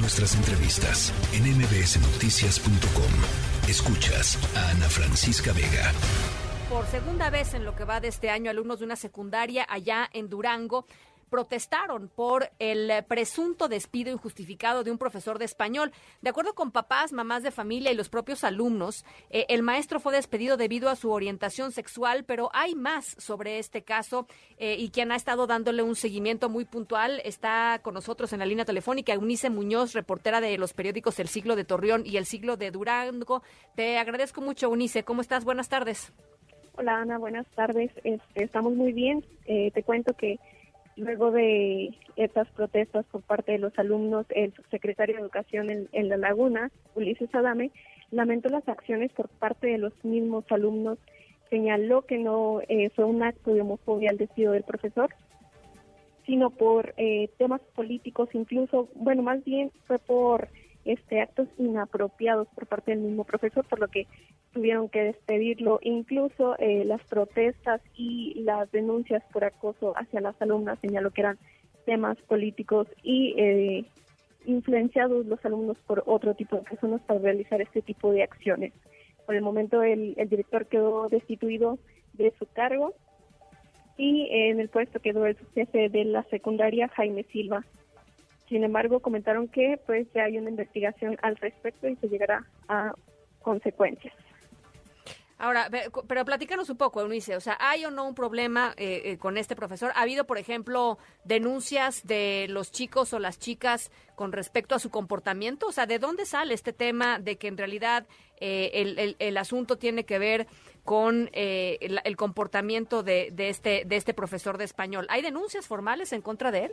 Nuestras entrevistas en mbsnoticias.com. Escuchas a Ana Francisca Vega. Por segunda vez en lo que va de este año, alumnos de una secundaria allá en Durango protestaron por el presunto despido injustificado de un profesor de español. De acuerdo con papás, mamás de familia y los propios alumnos, eh, el maestro fue despedido debido a su orientación sexual, pero hay más sobre este caso eh, y quien ha estado dándole un seguimiento muy puntual está con nosotros en la línea telefónica, Eunice Muñoz, reportera de los periódicos El Siglo de Torreón y El Siglo de Durango. Te agradezco mucho, Eunice. ¿Cómo estás? Buenas tardes. Hola Ana, buenas tardes. Este, estamos muy bien. Eh, te cuento que Luego de estas protestas por parte de los alumnos, el subsecretario de Educación en, La Laguna, Ulises Adame, lamentó las acciones por parte de los mismos alumnos, señaló que no eh, fue un acto de homofobia al despido del profesor, sino por eh, temas políticos, incluso, bueno, más bien fue por este actos inapropiados por parte del mismo profesor, por lo que tuvieron que despedirlo. Incluso eh, las protestas y las denuncias por acoso hacia las alumnas señaló que eran temas políticos y eh, influenciados los alumnos por otro tipo de personas para realizar este tipo de acciones. Por el momento el, director quedó destituido de su cargo y en el puesto quedó el jefe de la secundaria, Jaime Silva. Sin embargo, comentaron que pues ya hay una investigación al respecto y se llegará a consecuencias. Ahora, pero platícanos un poco, Eunice, o sea, ¿hay o no un problema eh, eh, con este profesor? ¿Ha habido, por ejemplo, denuncias de los chicos o las chicas con respecto a su comportamiento? O sea, ¿de dónde sale este tema de que en realidad eh, el, asunto tiene que ver con el, comportamiento de, este, de este profesor de español? ¿Hay denuncias formales en contra de él?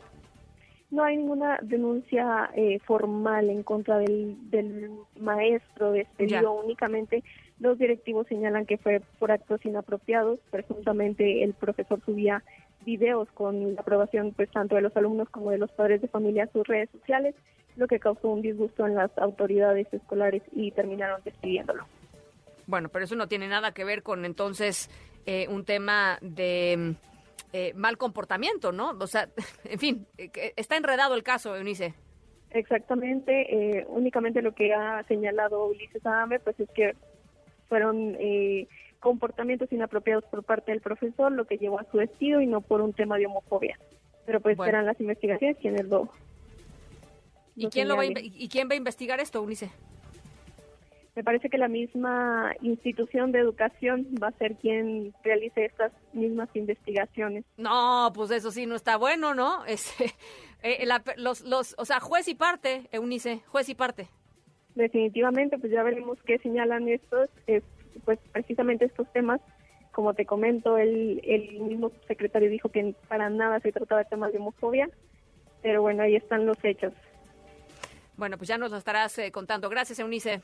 No hay ninguna denuncia formal en contra del, del maestro despedido, únicamente los directivos señalan que fue por actos inapropiados. Presuntamente el profesor subía videos con la aprobación pues tanto de los alumnos como de los padres de familia a sus redes sociales, lo que causó un disgusto en las autoridades escolares y terminaron despidiéndolo. Bueno, pero eso no tiene nada que ver con entonces eh, un tema de eh, mal comportamiento, ¿no? O sea, en fin, eh, está enredado el caso, Eunice. Exactamente, únicamente lo que ha señalado Ulises Adame, pues es que fueron eh, comportamientos inapropiados por parte del profesor, lo que llevó a su despido y no por un tema de homofobia. Pero pues eran las investigaciones quienes lo... ¿Y, quién lo va a, ¿Y quién va a investigar esto, Unice? Me parece que la misma institución de educación va a ser quien realice estas mismas investigaciones. No, pues eso sí no está bueno, ¿no? Este, eh, los, los, o sea, juez y parte, Eunice, juez y parte definitivamente, pues ya veremos qué señalan estos, pues precisamente estos temas. Como te comento, el, el mismo secretario dijo que para nada se trataba de temas de homofobia, pero bueno, ahí están los hechos. Bueno, pues ya nos lo estarás eh, contando. Gracias, Eunice.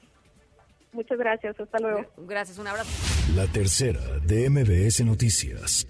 Muchas gracias, hasta luego. Gracias, un abrazo. La tercera de MBS Noticias.